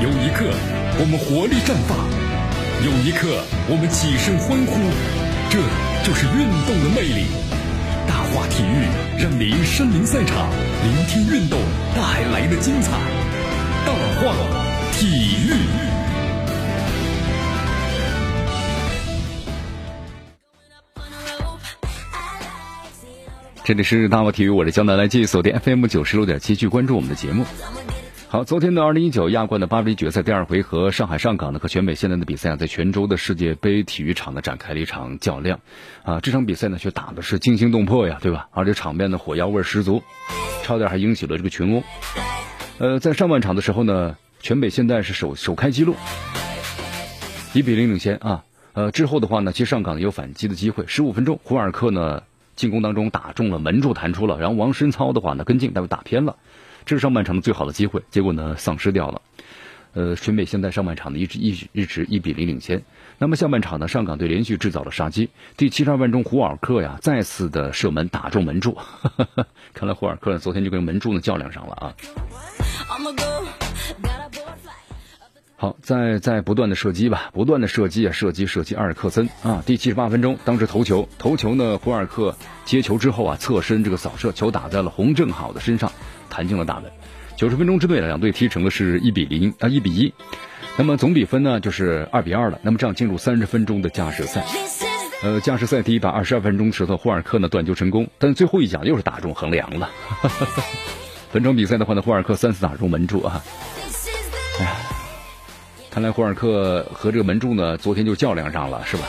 有一刻我们活力绽放，有一刻我们起身欢呼，这就是运动的魅力。大话体育让您身临赛场，聆听运动带来的精彩。大话体育。这里是大话体育，我是江南，来继续锁定 FM 九十六点七，继续关注我们的节目。好，昨天的二零一九亚冠的八分决赛第二回合，上海上港呢和全北现代的比赛啊，在泉州的世界杯体育场呢展开了一场较量啊。这场比赛呢却打的是惊心动魄呀，对吧？而且场面的火药味十足，差点还引起了这个群殴。呃，在上半场的时候呢，全北现代是首首开纪录，一比零领先啊。呃，之后的话呢，其实上港有反击的机会，十五分钟，胡尔克呢。进攻当中打中了门柱，弹出了，然后王申操的话呢跟进，但是打偏了，这是上半场的最好的机会，结果呢丧失掉了。呃，全北现在上半场呢一直一直一直一比零领先。那么下半场呢，上港队连续制造了杀机，第七十二分钟，胡尔克呀再次的射门打中门柱，看来胡尔克昨天就跟门柱呢较量上了啊。好，在在不断的射击吧，不断的射击啊，射击射击，阿尔克森啊，第七十八分钟，当时头球，头球呢，胡尔克接球之后啊，侧身这个扫射，球打在了洪正好的身上，弹进了大门。九十分钟之内，两队踢成了是一比零啊，一比一。那么总比分呢就是二比二了。那么这样进入三十分钟的加时赛。呃，加时赛第一百二十二分钟时候，胡尔克呢断球成功，但最后一脚又是打中横梁了。本场比赛的话呢，胡尔克三次打中门柱啊。看来胡尔克和这个门柱呢，昨天就较量上了，是吧？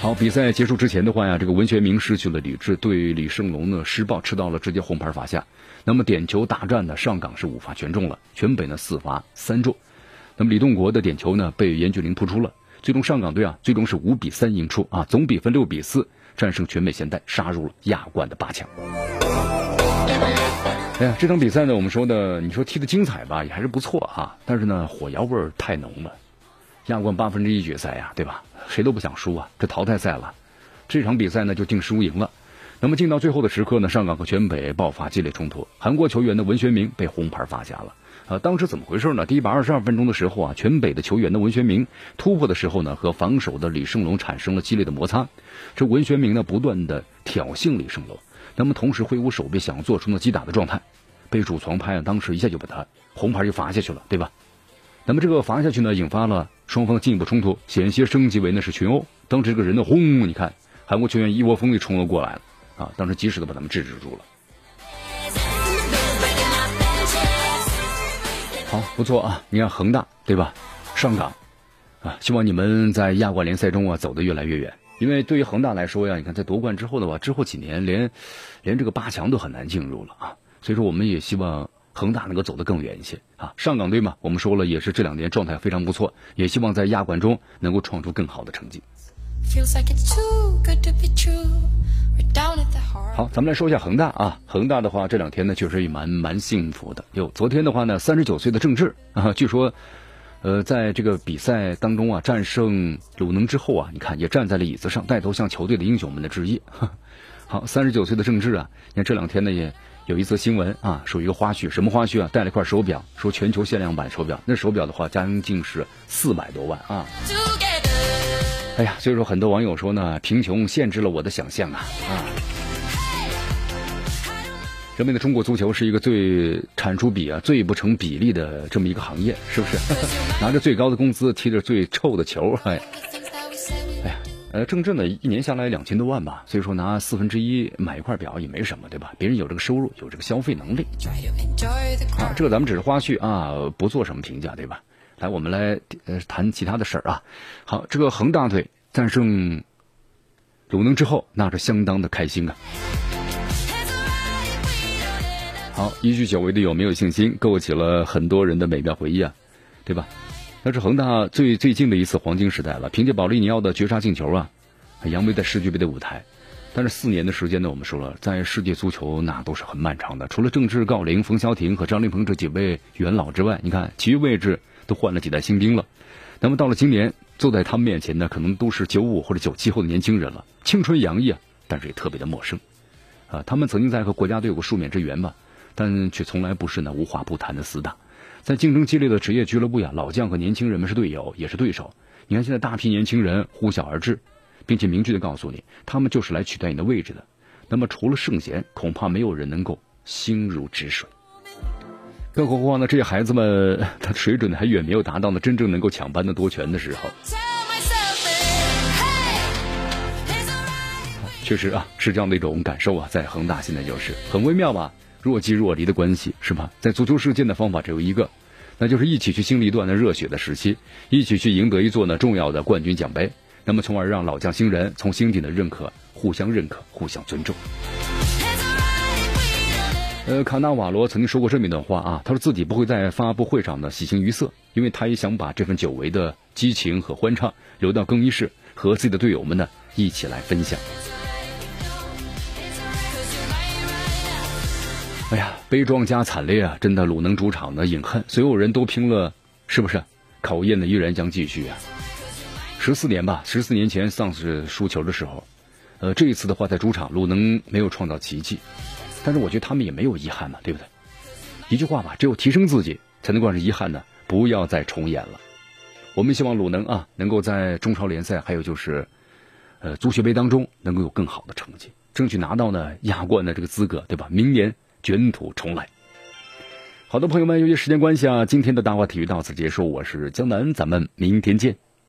好，比赛结束之前的话呀，这个文学明失去了理智，对李胜龙呢施暴，吃到了直接红牌罚下。那么点球大战呢，上港是五罚全中了，全北呢四罚三中。那么李栋国的点球呢被严俊林扑出了，最终上港队啊最终是五比三赢出啊，总比分六比四战胜全北现代，杀入了亚冠的八强。哎呀，这场比赛呢，我们说的，你说踢的精彩吧，也还是不错哈。但是呢，火药味儿太浓了。亚冠八分之一决赛呀，对吧？谁都不想输啊，这淘汰赛了。这场比赛呢，就定输赢了。那么进到最后的时刻呢，上港和全北爆发激烈冲突，韩国球员的文学明被红牌罚下了。啊，当时怎么回事呢？第一百二十二分钟的时候啊，全北的球员的文学明突破的时候呢，和防守的李胜龙产生了激烈的摩擦。这文学明呢，不断的挑衅李胜龙。那么同时挥舞手臂，想做出呢击打的状态，被主裁判啊当时一下就把他红牌就罚下去了，对吧？那么这个罚下去呢，引发了双方进一步冲突，险些升级为呢是群殴。当时这个人呢轰，你看韩国球员一窝蜂的冲了过来了啊，当时及时的把他们制止住了。好，不错啊，你看恒大对吧？上港啊，希望你们在亚冠联赛中啊走得越来越远。因为对于恒大来说呀，你看在夺冠之后的话，之后几年连连这个八强都很难进入了啊。所以说，我们也希望恒大能够走得更远一些啊。上港队嘛，我们说了也是这两年状态非常不错，也希望在亚冠中能够创出更好的成绩。好，咱们来说一下恒大啊。恒大的话，这两天呢确实也蛮蛮幸福的。哟昨天的话呢，三十九岁的郑智啊，据说。呃，在这个比赛当中啊，战胜鲁能之后啊，你看也站在了椅子上，带头向球队的英雄们的致意。好，三十九岁的郑智啊，你看这两天呢也有一则新闻啊，属于一个花絮，什么花絮啊？带了一块手表，说全球限量版手表，那手表的话将近是四百多万啊。哎呀，所以说很多网友说呢，贫穷限制了我的想象啊啊。人们的中国足球是一个最产出比啊最不成比例的这么一个行业，是不是？拿着最高的工资，踢着最臭的球，哎，哎呀，呃，郑智呢一年下来两千多万吧，所以说拿四分之一买一块表也没什么，对吧？别人有这个收入，有这个消费能力。啊，这个咱们只是花絮啊，不做什么评价，对吧？来，我们来呃谈其他的事儿啊。好，这个恒大队战胜鲁能之后，那是相当的开心啊。好，一句久违的有没有信心，勾起了很多人的美妙回忆啊，对吧？那是恒大最最近的一次黄金时代了，凭借保利尼奥的绝杀进球啊，扬威在世俱杯的舞台。但是四年的时间呢，我们说了，在世界足球那都是很漫长的。除了郑智、郜林、冯潇霆和张琳芃这几位元老之外，你看其余位置都换了几代新兵了。那么到了今年，坐在他们面前的，可能都是九五或者九七后的年轻人了，青春洋溢啊，但是也特别的陌生啊。他们曾经在和国家队有过数面之缘吧。但却从来不是那无话不谈的死党。在竞争激烈的职业俱乐部呀，老将和年轻人们是队友，也是对手。你看现在大批年轻人呼啸而至，并且明确的告诉你，他们就是来取代你的位置的。那么除了圣贤，恐怕没有人能够心如止水。更何况呢，这些孩子们他水准还远没有达到呢真正能够抢班的夺权的时候。确实啊，是这样的一种感受啊，在恒大现在就是很微妙吧，若即若离的关系是吧？在足球世界的方法只有一个，那就是一起去经历一段的热血的时期，一起去赢得一座呢重要的冠军奖杯，那么从而让老将新人从心底的认可，互相认可，互相尊重。呃，卡纳瓦罗曾经说过这么一段话啊，他说自己不会在发布会上呢喜形于色，因为他也想把这份久违的激情和欢畅留到更衣室，和自己的队友们呢一起来分享。哎呀，悲壮加惨烈啊！真的，鲁能主场的饮恨，所有人都拼了，是不是？考验呢依然将继续啊！十四年吧，十四年前丧失输球的时候，呃，这一次的话，在主场鲁能没有创造奇迹，但是我觉得他们也没有遗憾嘛，对不对？一句话吧，只有提升自己，才能够让遗憾呢不要再重演了。我们希望鲁能啊，能够在中超联赛，还有就是，呃，足协杯当中，能够有更好的成绩，争取拿到呢亚冠的这个资格，对吧？明年。卷土重来。好的，朋友们，由于时间关系啊，今天的大话体育到此结束。我是江南，咱们明天见。